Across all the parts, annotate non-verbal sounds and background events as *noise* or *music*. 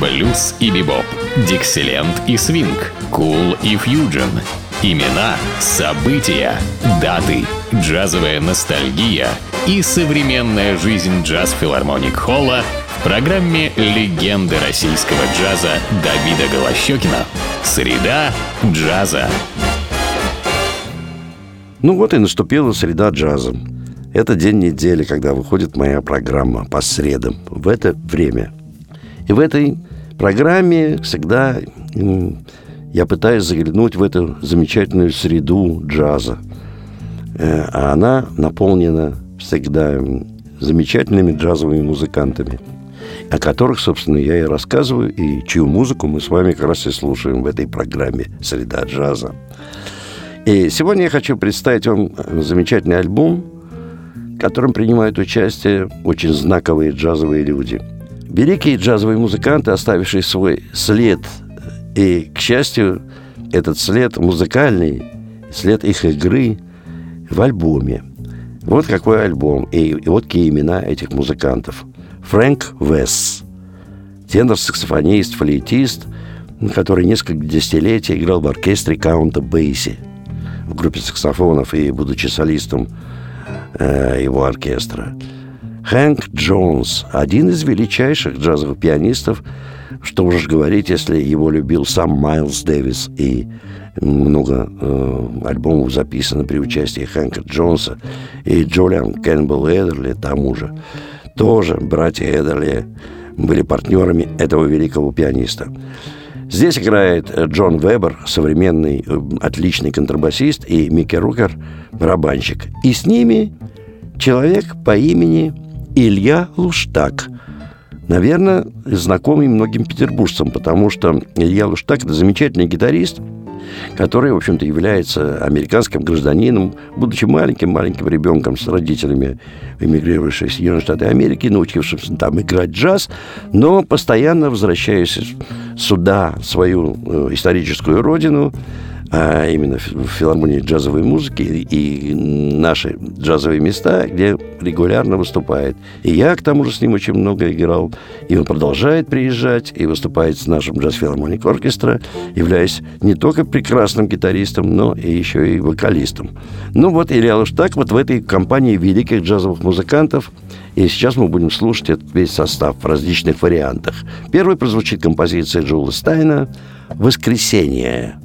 блюз и бибоп, дикселент и свинг, кул и фьюджен. Имена, события, даты, джазовая ностальгия и современная жизнь джаз-филармоник Холла в программе «Легенды российского джаза» Давида Голощекина. Среда джаза. Ну вот и наступила среда джаза. Это день недели, когда выходит моя программа по средам в это время. И в этой программе всегда я пытаюсь заглянуть в эту замечательную среду джаза. Э, а она наполнена всегда замечательными джазовыми музыкантами, о которых, собственно, я и рассказываю, и чью музыку мы с вами как раз и слушаем в этой программе «Среда джаза». И сегодня я хочу представить вам замечательный альбом, в котором принимают участие очень знаковые джазовые люди. Великие джазовые музыканты, оставившие свой след, и, к счастью, этот след музыкальный, след их игры в альбоме. Вот какой альбом, и, и вот какие имена этих музыкантов. Фрэнк Весс, тенор-саксофонист, флейтист, который несколько десятилетий играл в оркестре Каунта Бейси – в группе саксофонов и будучи солистом э, его оркестра. Хэнк Джонс, один из величайших джазовых пианистов, что уж говорить, если его любил сам Майлз Дэвис и много э, альбомов записано при участии Хэнка Джонса и Джолиан Кэмпбелл Эдерли тому же. Тоже братья Эдерли были партнерами этого великого пианиста. Здесь играет Джон Вебер, современный э, отличный контрабасист, и Микки Рукер, барабанщик. И с ними человек по имени Илья Луштак. Наверное, знакомый многим петербуржцам, потому что Илья Луштак – это замечательный гитарист – который, в общем-то, является американским гражданином, будучи маленьким-маленьким ребенком с родителями, эмигрировавших в Соединенные Штаты Америки, научившимся там играть джаз, но постоянно возвращаясь сюда, свою э, историческую родину, а именно в филармонии джазовой музыки и наши джазовые места, где регулярно выступает. И я, к тому же, с ним очень много играл. И он продолжает приезжать и выступает с нашим джаз-филармоник оркестра, являясь не только прекрасным гитаристом, но и еще и вокалистом. Ну вот, Илья так вот в этой компании великих джазовых музыкантов и сейчас мы будем слушать этот весь состав в различных вариантах. Первый прозвучит композиция Джоула Стайна «Воскресенье».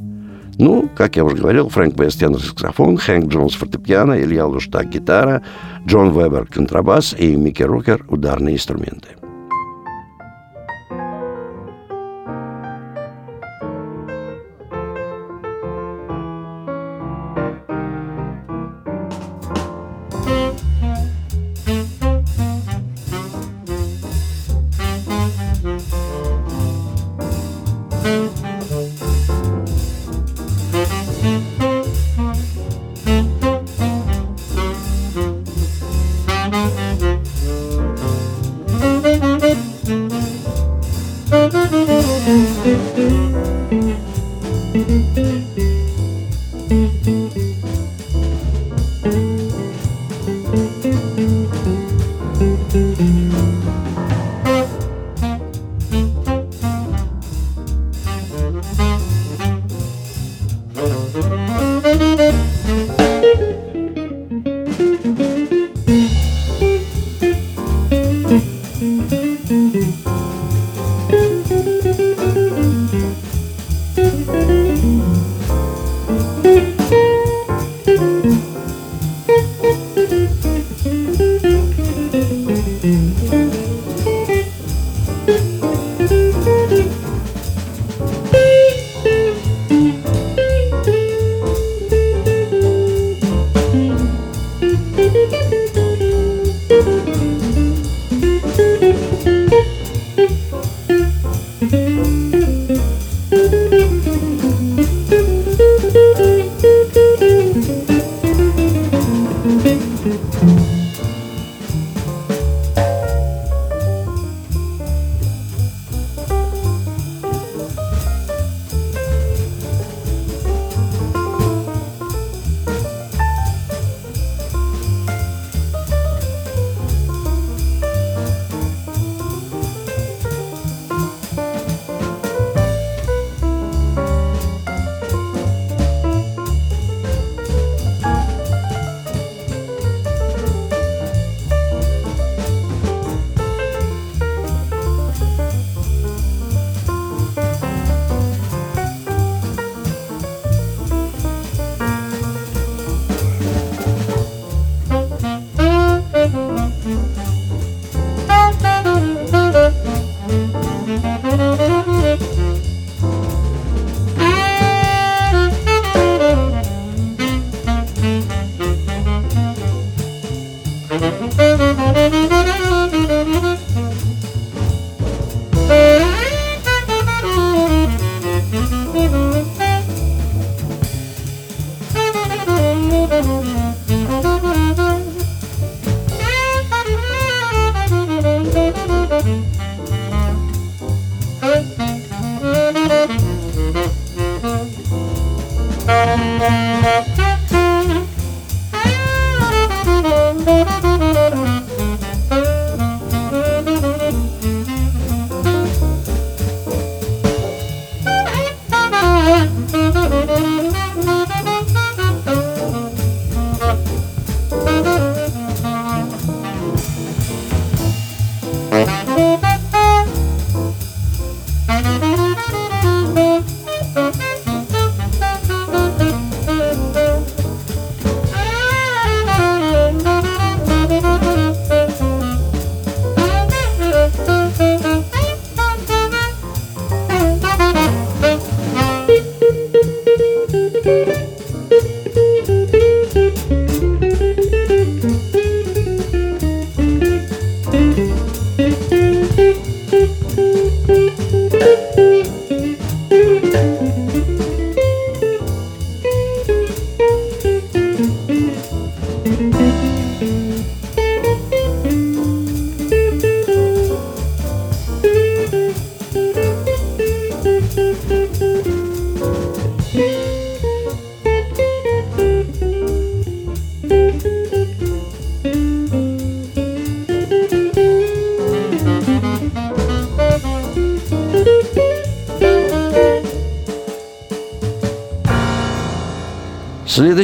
Ну, как я уже говорил, Фрэнк Бест саксофон, Хэнк Джонс фортепиано, Илья Луштак гитара, Джон Вебер контрабас и Микки Рокер ударные инструменты.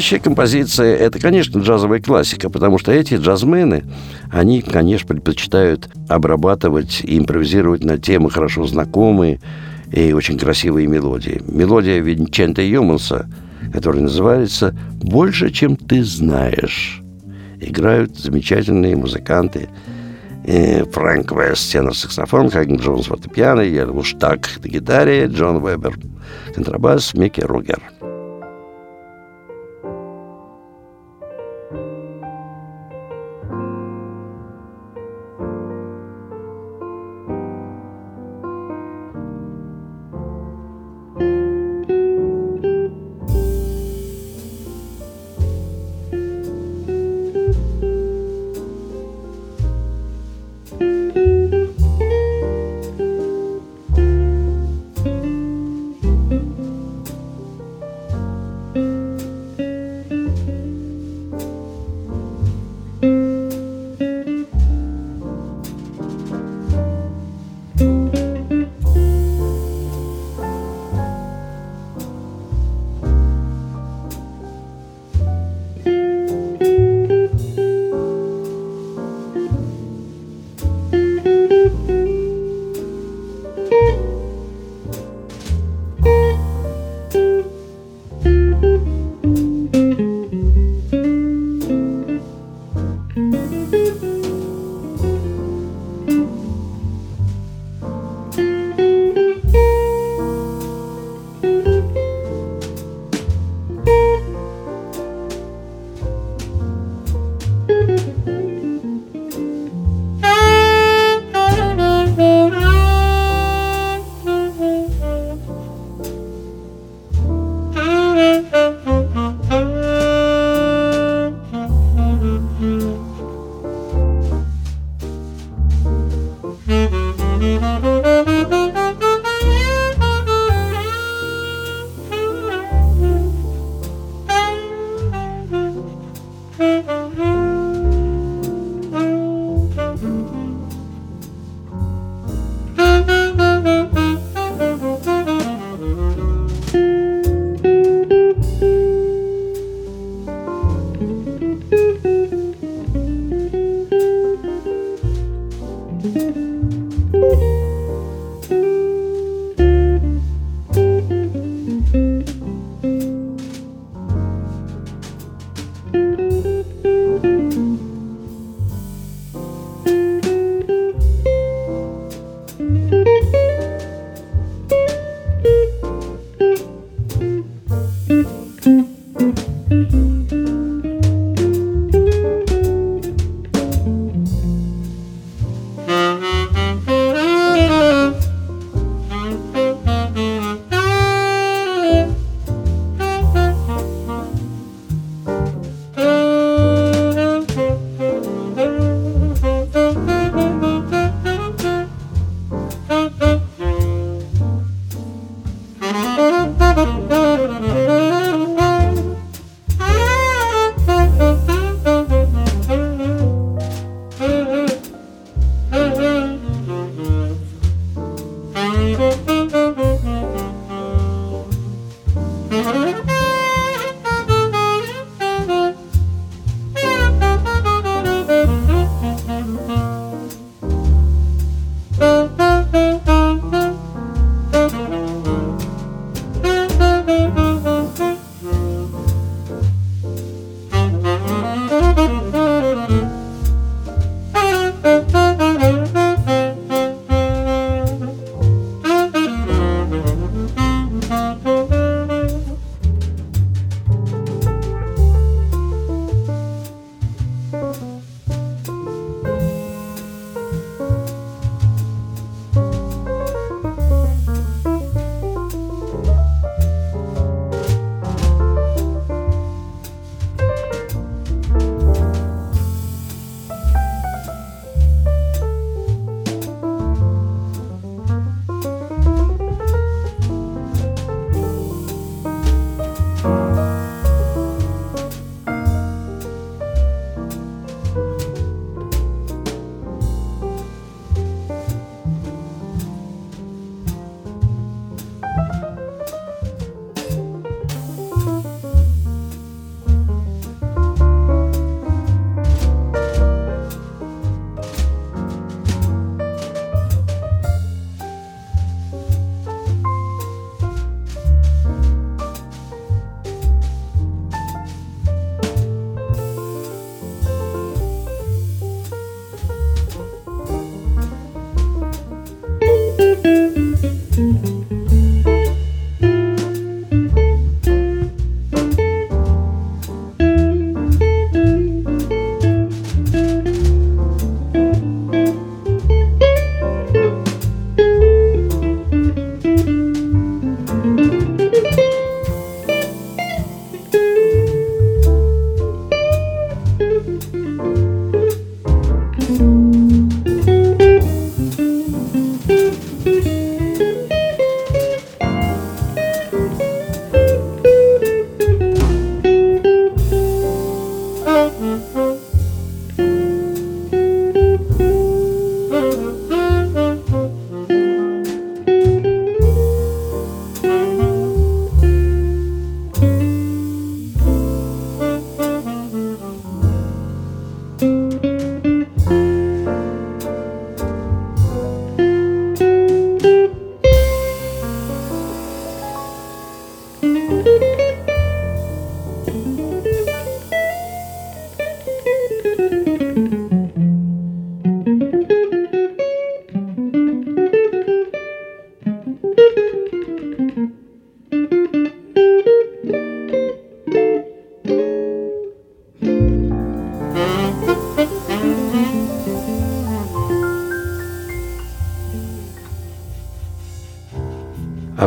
Следующая композиция – это, конечно, джазовая классика, потому что эти джазмены, они, конечно, предпочитают обрабатывать и импровизировать на темы хорошо знакомые и очень красивые мелодии. Мелодия Винчента Юманса, которая называется «Больше, чем ты знаешь». Играют замечательные музыканты э, Фрэнк Вест, тенор-саксофон, Хаген Джонс, фортепиано, Ельму Штак на гитаре, Джон Вебер, контрабас, Микки Ругер –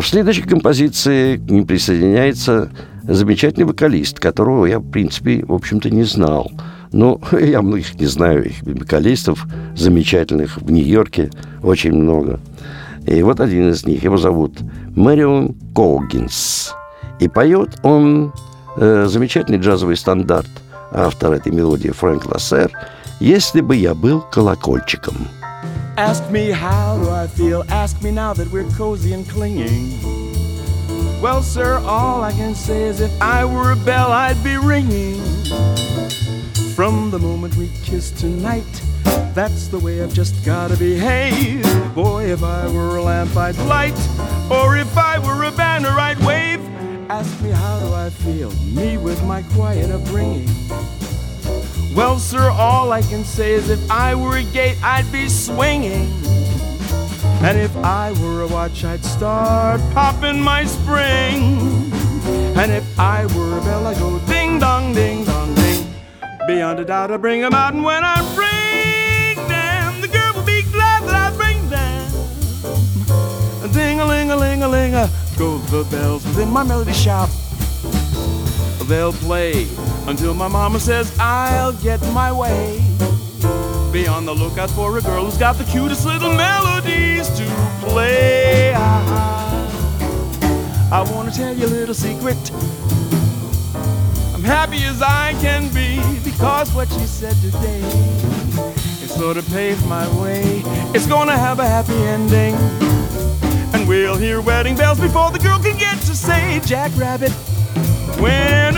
А в следующей композиции к ним присоединяется замечательный вокалист, которого я, в принципе, в общем-то, не знал. Но *laughs* я многих не знаю, их вокалистов замечательных в Нью-Йорке очень много. И вот один из них, его зовут Мэрион Колгинс. И поет он э, замечательный джазовый стандарт, автор этой мелодии Фрэнк Лассер «Если бы я был колокольчиком». Ask me how do I feel, ask me now that we're cozy and clinging. Well, sir, all I can say is if I were a bell, I'd be ringing. From the moment we kissed tonight, that's the way I've just gotta behave. Boy, if I were a lamp, I'd light, or if I were a banner, I'd wave. Ask me how do I feel, me with my quiet upbringing. Well, sir, all I can say is if I were a gate, I'd be swinging. And if I were a watch, I'd start popping my spring. And if I were a bell, I'd go ding dong, ding dong, ding. Beyond a doubt, I bring them out, and when I bring them, the girl will be glad that I bring them. Ding a ling a ling a ling a go the bells within my melody shop. They'll play until my mama says I'll get my way. Be on the lookout for a girl who's got the cutest little melodies to play. I want to tell you a little secret. I'm happy as I can be because what you said today it sort of paved my way. It's gonna have a happy ending. And we'll hear wedding bells before the girl can get to say Jack Rabbit. When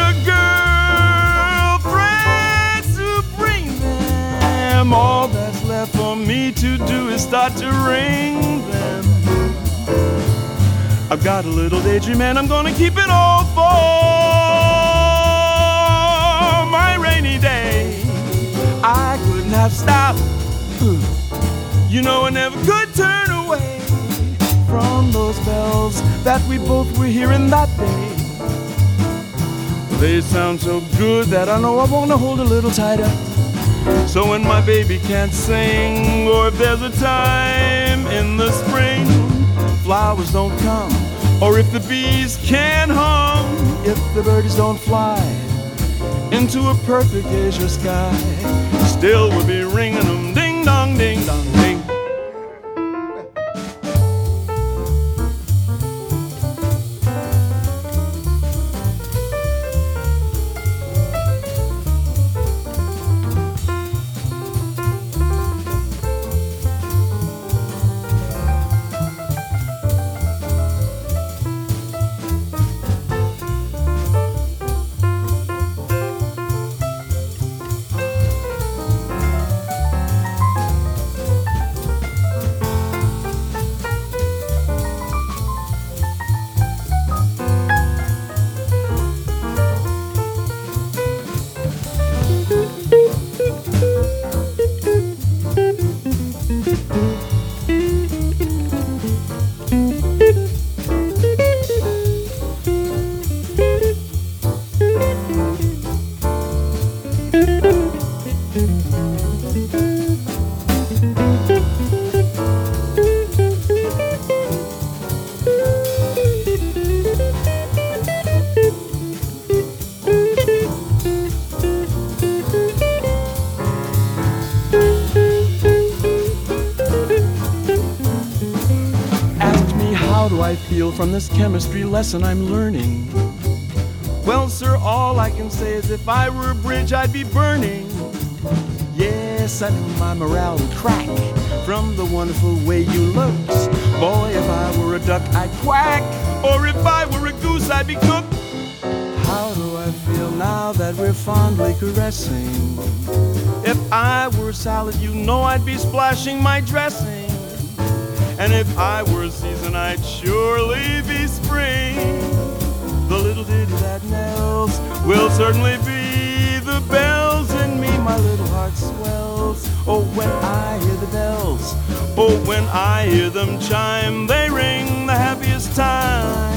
them, all that's left for me to do is start to ring them. I've got a little daydream and I'm gonna keep it all for my rainy day. I couldn't have stopped You know I never could turn away from those bells that we both were hearing that day. They sound so good that I know I wanna hold a little tighter. So when my baby can't sing, or if there's a time in the spring, flowers don't come, or if the bees can't hum, if the birds don't fly into a perfect azure sky, still we'll be ringing them ding dong, ding dong, ding. Chemistry lesson I'm learning. Well, sir, all I can say is if I were a bridge, I'd be burning. Yes, I knew my morale would crack from the wonderful way you looked. Boy, if I were a duck, I'd quack. Or if I were a goose, I'd be cooked. How do I feel now that we're fondly caressing? If I were salad, you know I'd be splashing my dressing. And if I were I'd surely be spring. The little ditty that knells will certainly be the bells in me. My little heart swells. Oh, when I hear the bells. Oh, when I hear them chime, they ring the happiest time.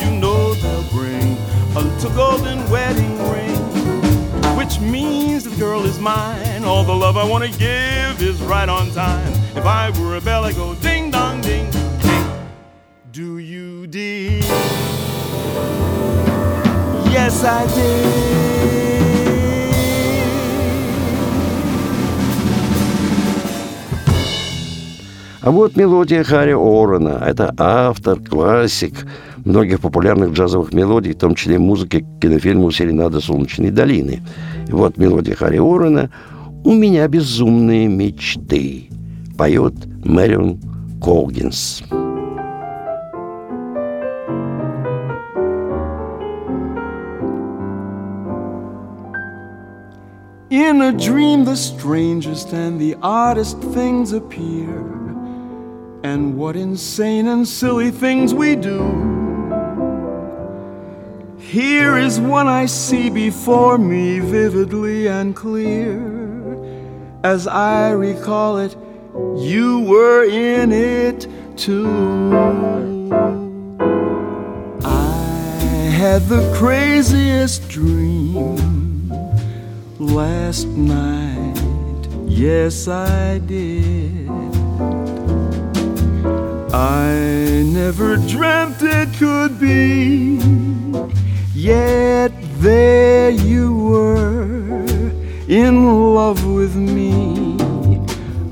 You know they'll bring a little golden wedding ring which means the girl is mine. All the love I want to give is right on time. If I were a bell, I'd go Did. А вот мелодия Харри Орена. Это автор, классик многих популярных джазовых мелодий, в том числе музыки к кинофильму «Серенада солнечной долины». И вот мелодия Харри Орена «У меня безумные мечты» поет Мэрион Колгинс. In a dream, the strangest and the oddest things appear. And what insane and silly things we do. Here is one I see before me vividly and clear. As I recall it, you were in it too. I had the craziest dream last night. Yes, I did. I never dreamt it could be, yet there you were in love with me.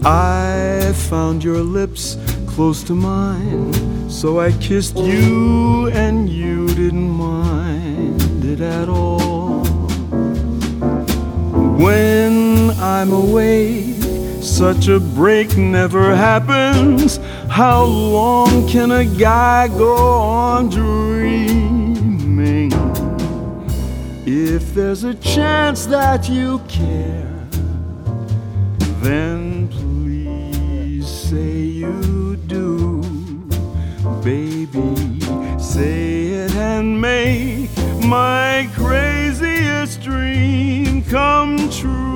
I found your lips close to mine, so I kissed you, and you didn't mind it at all. When I'm away, such a break never happens. How long can a guy go on dreaming? If there's a chance that you care, then please say you do, baby. Say it and make my craziest dream come true.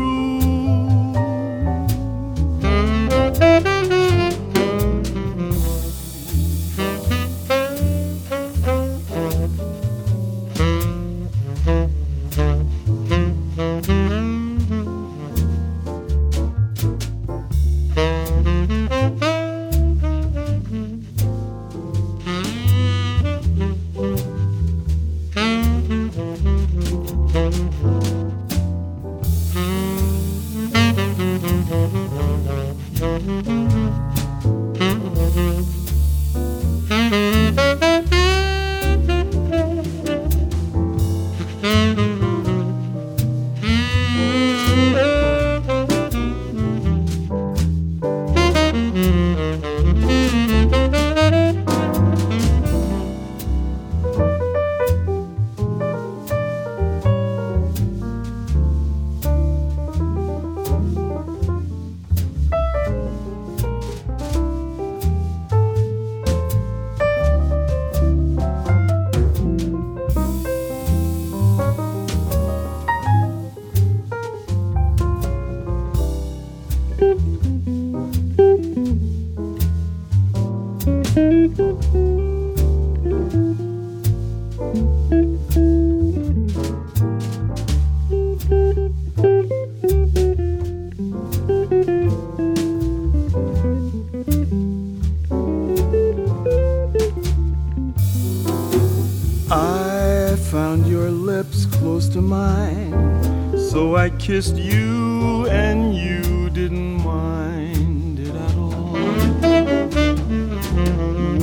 Kissed you and you didn't mind it at all.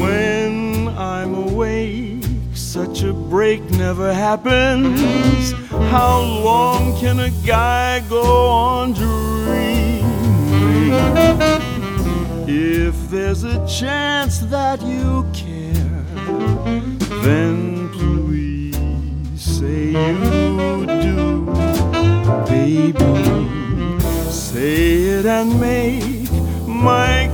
When I'm awake, such a break never happens. How long can a guy go on dreaming? If there's a chance that you care, then please say you baby. Say it and make my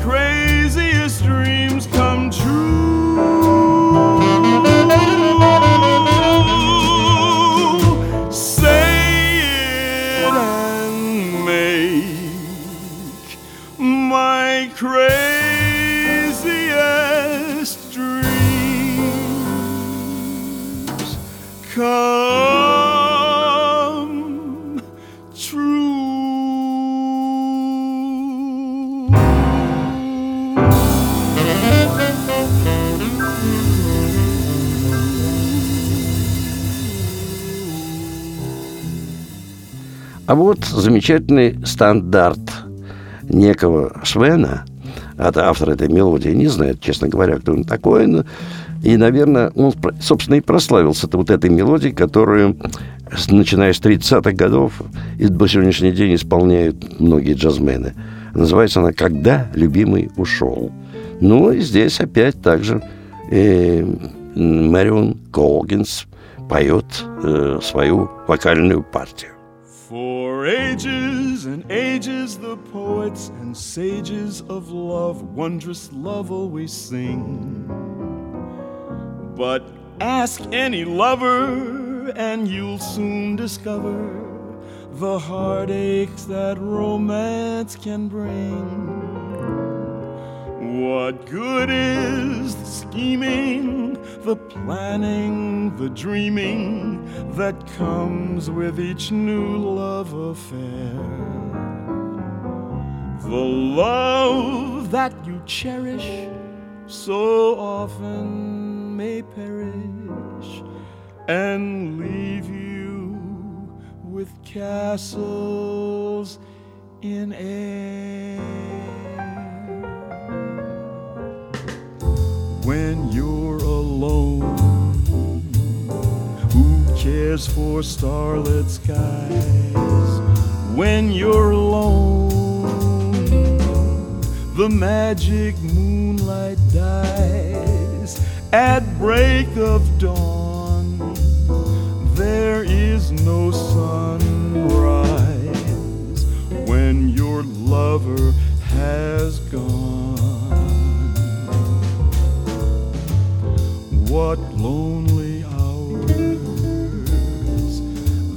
А вот замечательный стандарт некого Швена, от автора этой мелодии, не знаю, честно говоря, кто он такой, но, и, наверное, он, собственно, и прославился -то вот этой мелодией, которую, начиная с 30-х годов, и до сегодняшний день исполняют многие джазмены. Называется она «Когда любимый ушел». Ну, и здесь опять также э, Мэрион Колгинс поет э, свою вокальную партию. For ages and ages, the poets and sages of love, wondrous love always sing. But ask any lover, and you'll soon discover the heartaches that romance can bring. What good is the scheming, the planning, the dreaming that comes with each new love affair? The love that you cherish so often may perish and leave you with castles in air. When you're alone. Who cares for starlit skies when you're alone? The magic moonlight dies at break of dawn. There is no sunrise when your lover has gone. What lonely hours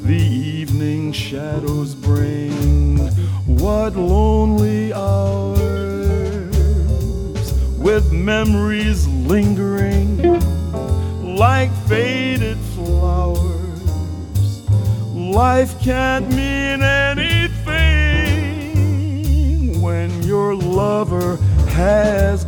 the evening shadows bring. What lonely hours with memories lingering like faded flowers. Life can't mean anything when your lover has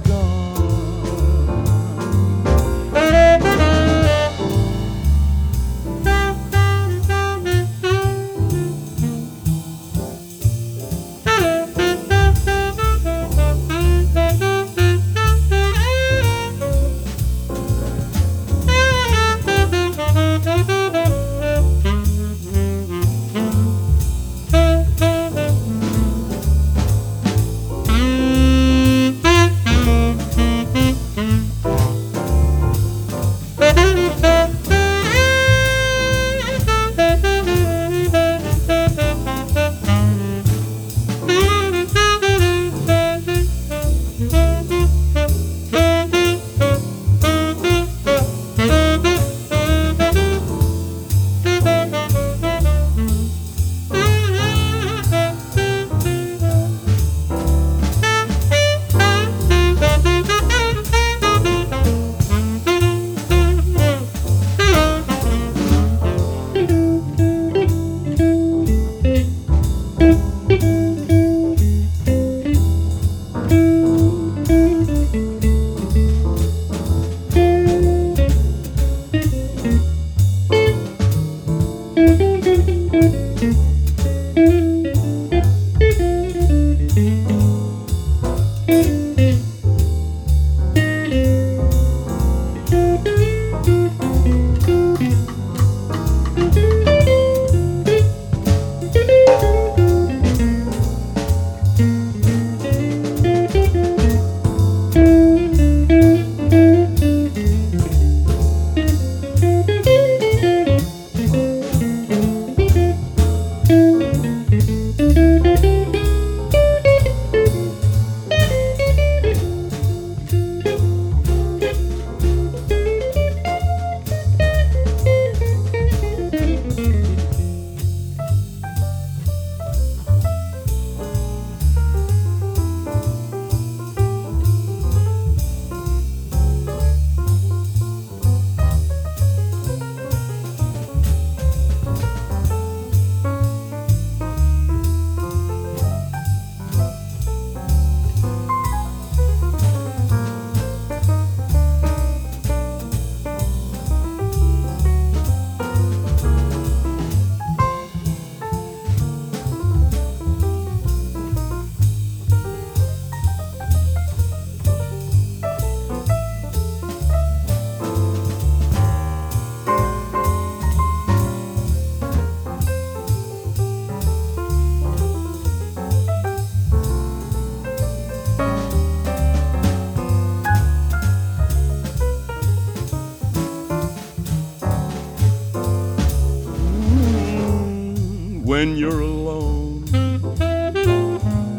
when you're alone.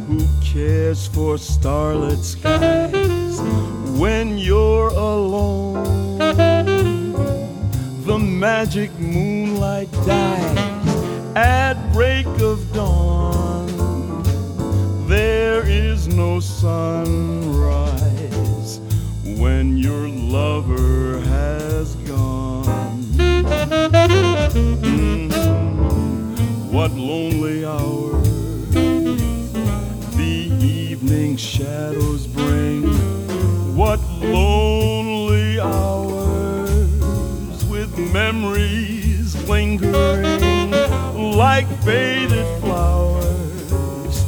Who cares for starlit skies when you're alone? The magic moonlight dies at break of dawn. There is no sunrise like faded flowers.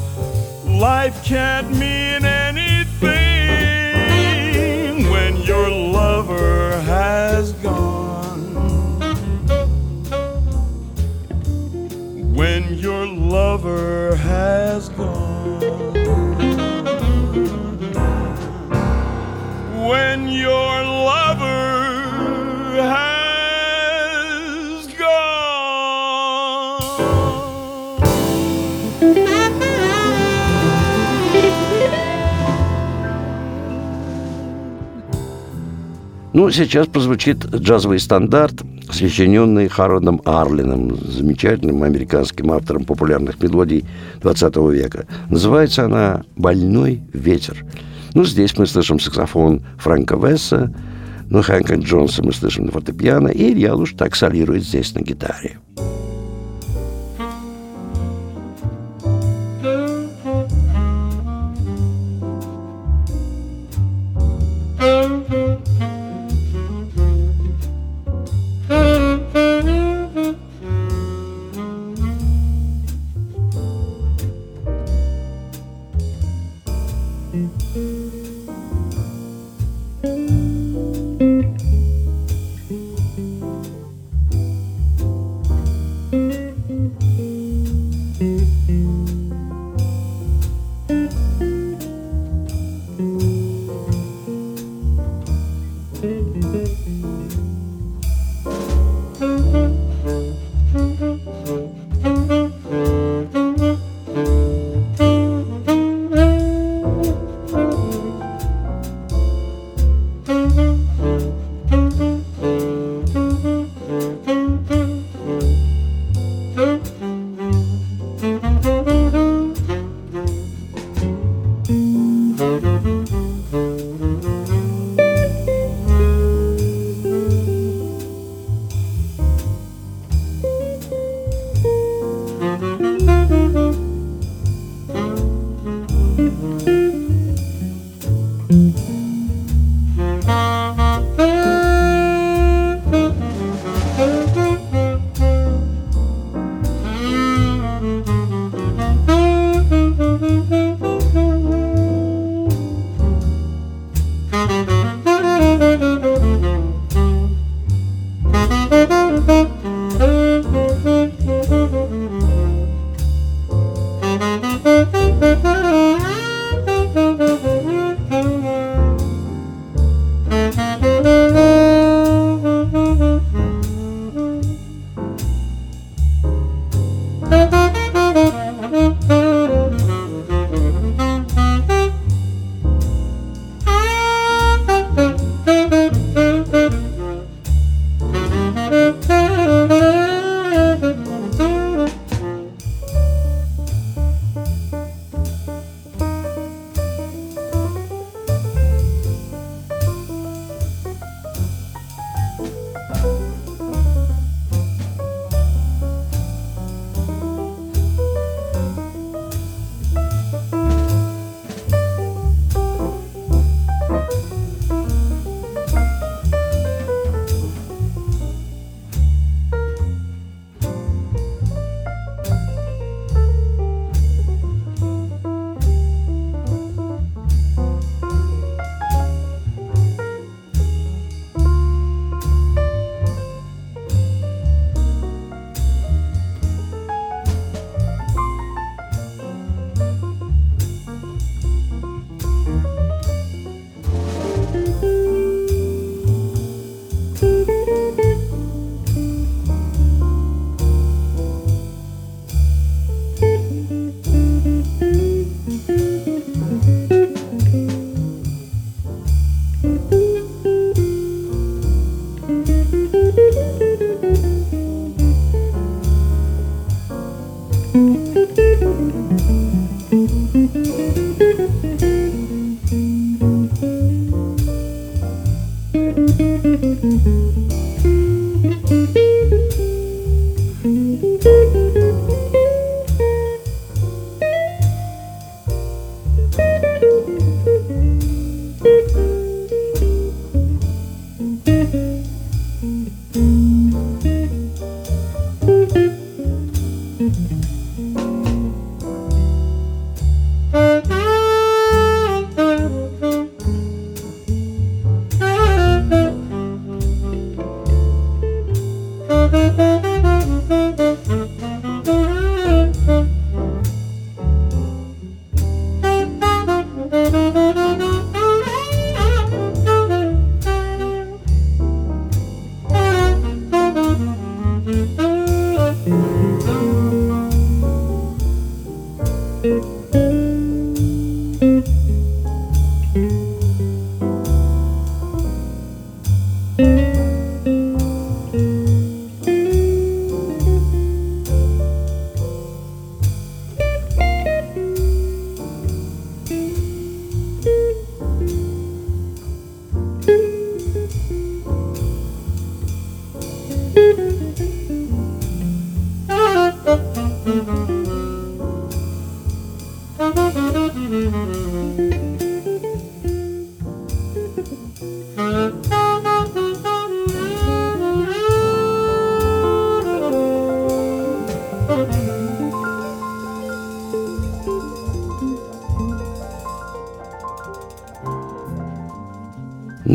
Life can't mean Ну, сейчас прозвучит джазовый стандарт, сочиненный Хародом Арлином, замечательным американским автором популярных мелодий 20 века. Называется она «Больной ветер». Ну, здесь мы слышим саксофон Фрэнка Весса, ну, Хэнка Джонса мы слышим на фортепиано, и Илья Луш так солирует здесь на гитаре.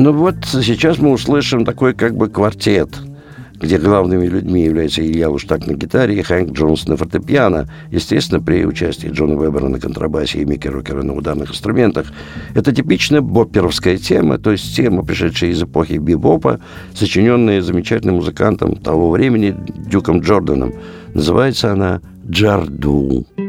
Ну вот сейчас мы услышим такой как бы квартет – где главными людьми являются Илья Луштак на гитаре и Хэнк Джонс на фортепиано, естественно, при участии Джона Вебера на контрабасе и Микки Рокера на ударных инструментах. Это типичная бопперовская тема, то есть тема, пришедшая из эпохи бибопа, сочиненная замечательным музыкантом того времени Дюком Джорданом. Называется она «Джарду». А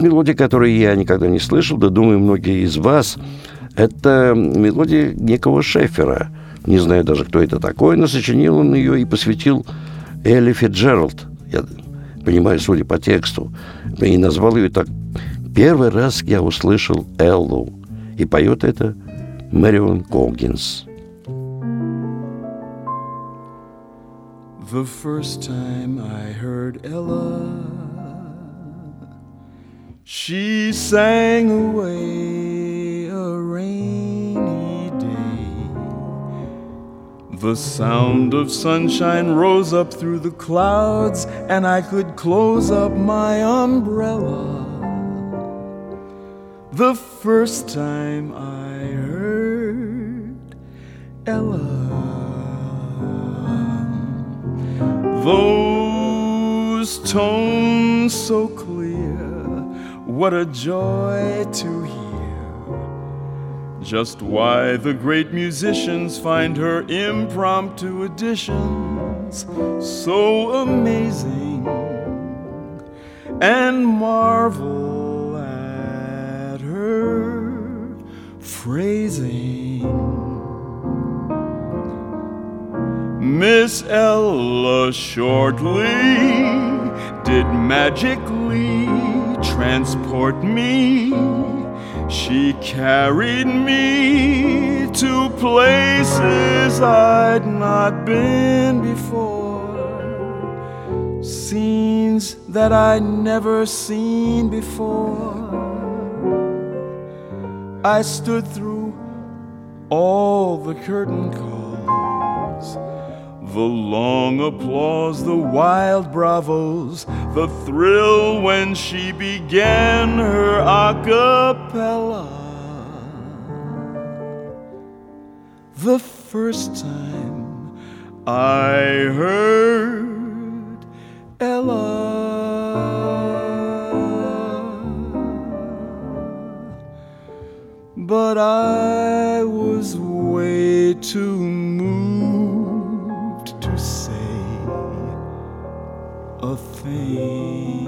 мелодия, которую я никогда не слышал, да думаю, многие из вас, это мелодия некого Шефера. Не знаю даже, кто это такой, но сочинил он ее и посвятил Элли Фитджеральд. Я понимаю, судя по тексту. И назвал ее так. Первый раз я услышал Эллу. И поет это Мэрион Колгинс. The first time I heard Ella, she sang away a rainy day. The sound of sunshine rose up through the clouds, and I could close up my umbrella. The first time I heard Ella. Those tones so clear, what a joy to hear. Just why the great musicians find her impromptu additions so amazing and marvel at her phrasing. Miss Ella shortly did magically transport me. She carried me to places I'd not been before, scenes that I'd never seen before. I stood through all the curtain calls the long applause, the wild bravos, the thrill when she began her a cappella. The first time I heard Ella, but I was way too moved thing.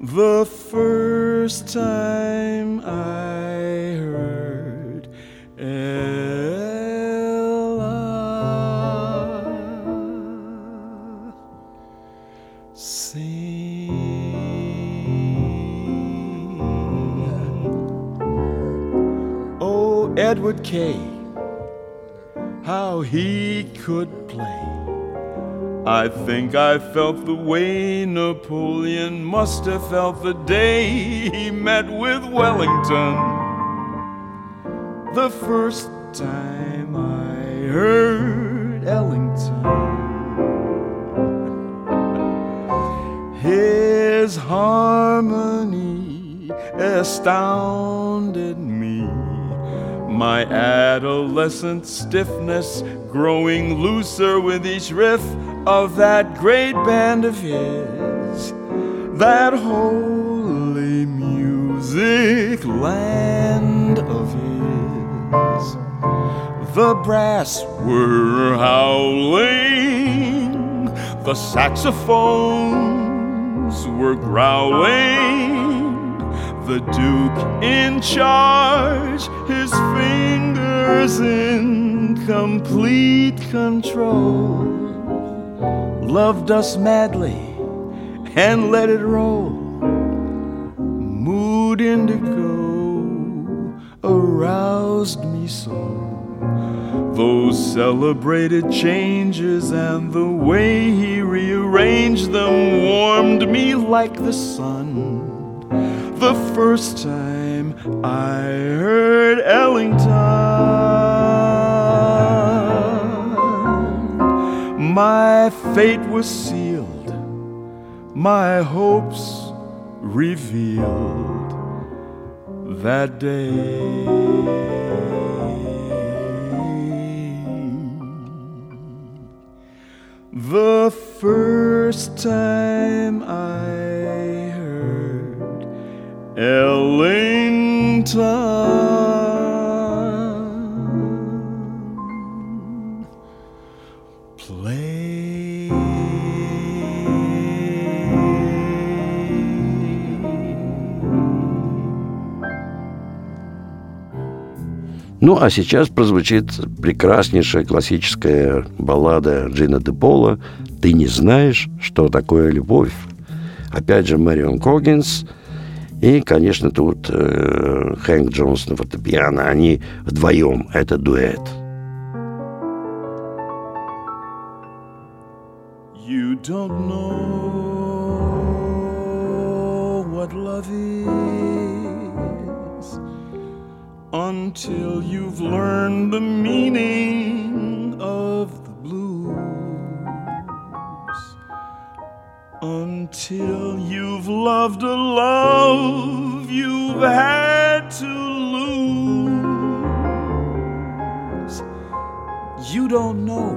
The first time I heard Ella sing. Oh, Edward Kay, how he could play. I think I felt the way Napoleon must have felt the day he met with Wellington. The first time I heard Ellington. His harmony astounded me. My adolescent stiffness growing looser with each riff of that great band of his. That holy music land of his. The brass were howling, the saxophones were growling. The Duke in charge, his fingers in complete control, loved us madly and let it roll. Mood indigo aroused me so. Those celebrated changes and the way he rearranged them warmed me like the sun. The first time I heard Ellington, my fate was sealed, my hopes revealed. That day. The first time I Ellington. Play. Ну, а сейчас прозвучит прекраснейшая классическая баллада Джина де Пола «Ты не знаешь, что такое любовь». Опять же, Марион Когинс – и, конечно, тут э, Хэнк Джонс на фортепиано. Они вдвоем. Это дуэт. You don't know what love is until you've learned the meaning of Until you've loved a love you've had to lose, you don't know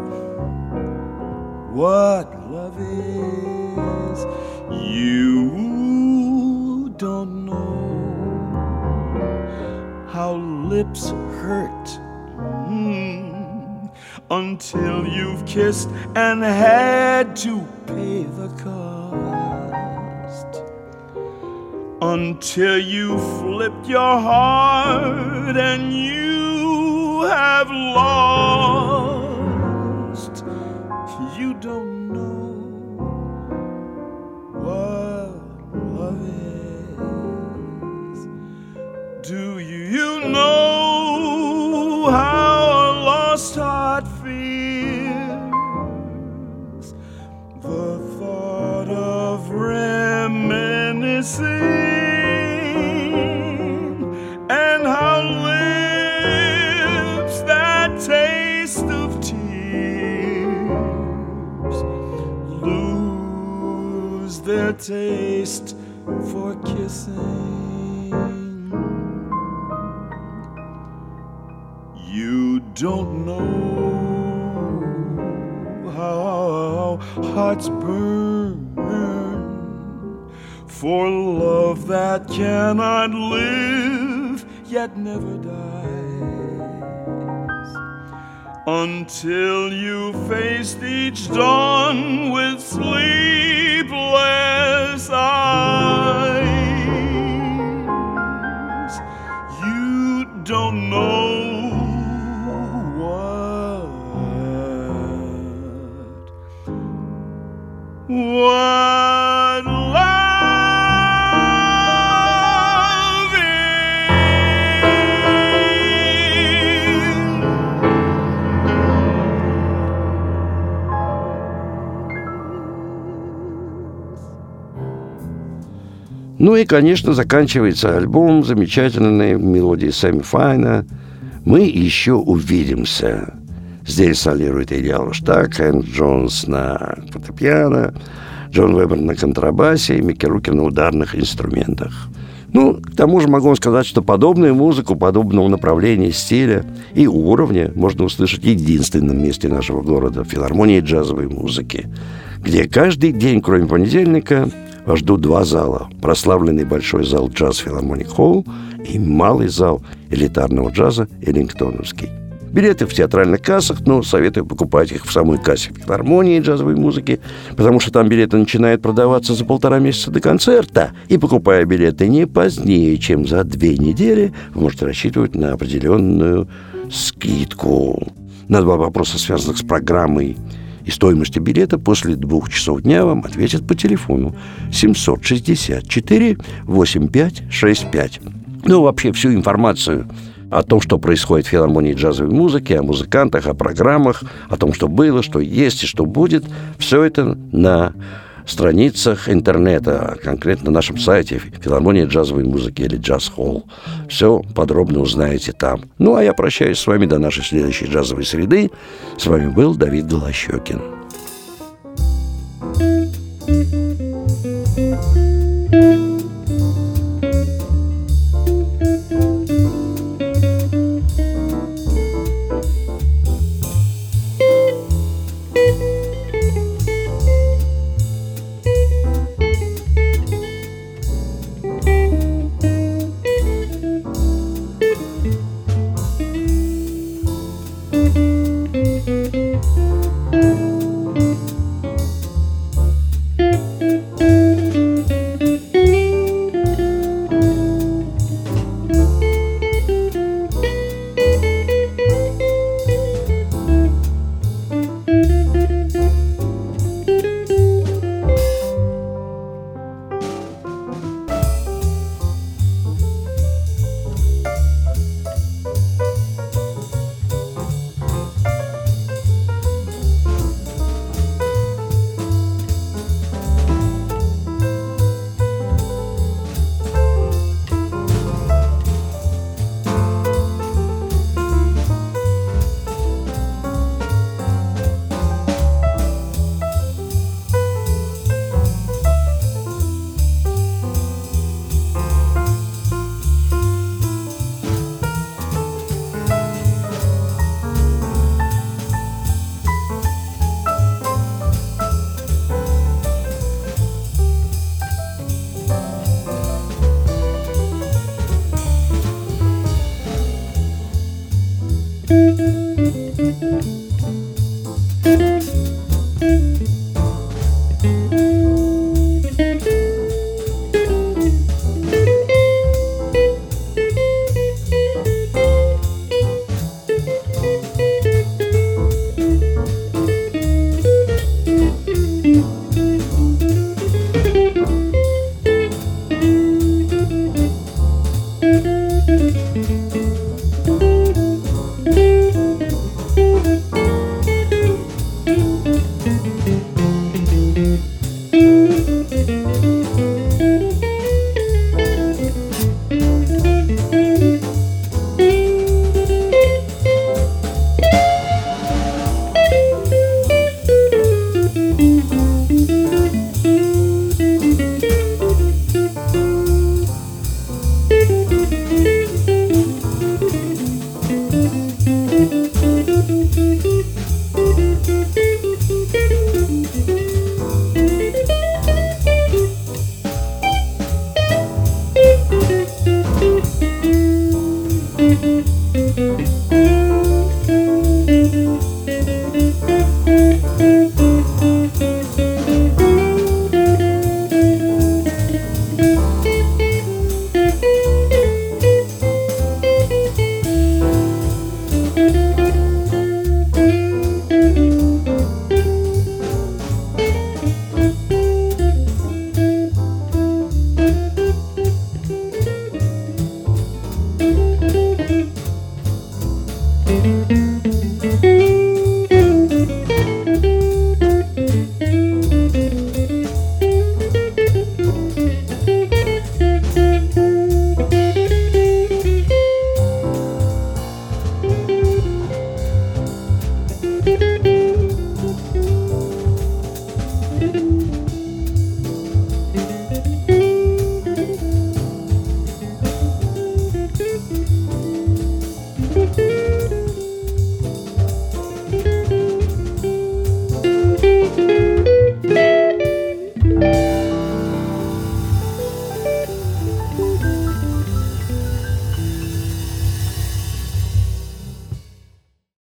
what love is. You don't know how lips hurt. Mm, until you've kissed and had to pay the cost until you flipped your heart and you have lost. Reminiscing. taste for kissing. You don't know how hearts burn for love that cannot live yet never dies. Until you faced each dawn with sleepless Ну и, конечно, заканчивается альбом замечательной мелодией Сэмми Файна «Мы еще увидимся». Здесь солирует Илья Луштак, Хэнк Джонс на фортепиано, Джон Вебер на контрабасе и Микки Рукер на ударных инструментах. Ну, к тому же могу сказать, что подобную музыку, подобного направления, стиля и уровня можно услышать в единственном месте нашего города – филармонии джазовой музыки, где каждый день, кроме понедельника, вас ждут два зала. Прославленный большой зал «Джаз Филармоник Холл» и малый зал элитарного джаза «Эллингтоновский». Билеты в театральных кассах, но советую покупать их в самой кассе филармонии джазовой музыки, потому что там билеты начинают продаваться за полтора месяца до концерта. И покупая билеты не позднее, чем за две недели, вы можете рассчитывать на определенную скидку. На два вопроса, связанных с программой и стоимостью билета после двух часов дня вам ответят по телефону 764 8565. Ну, вообще всю информацию о том, что происходит в филармонии джазовой музыки, о музыкантах, о программах, о том, что было, что есть и что будет. Все это на страницах интернета, конкретно на нашем сайте филармония джазовой музыки или джаз холл. Все подробно узнаете там. Ну, а я прощаюсь с вами до нашей следующей джазовой среды. С вами был Давид Голощекин.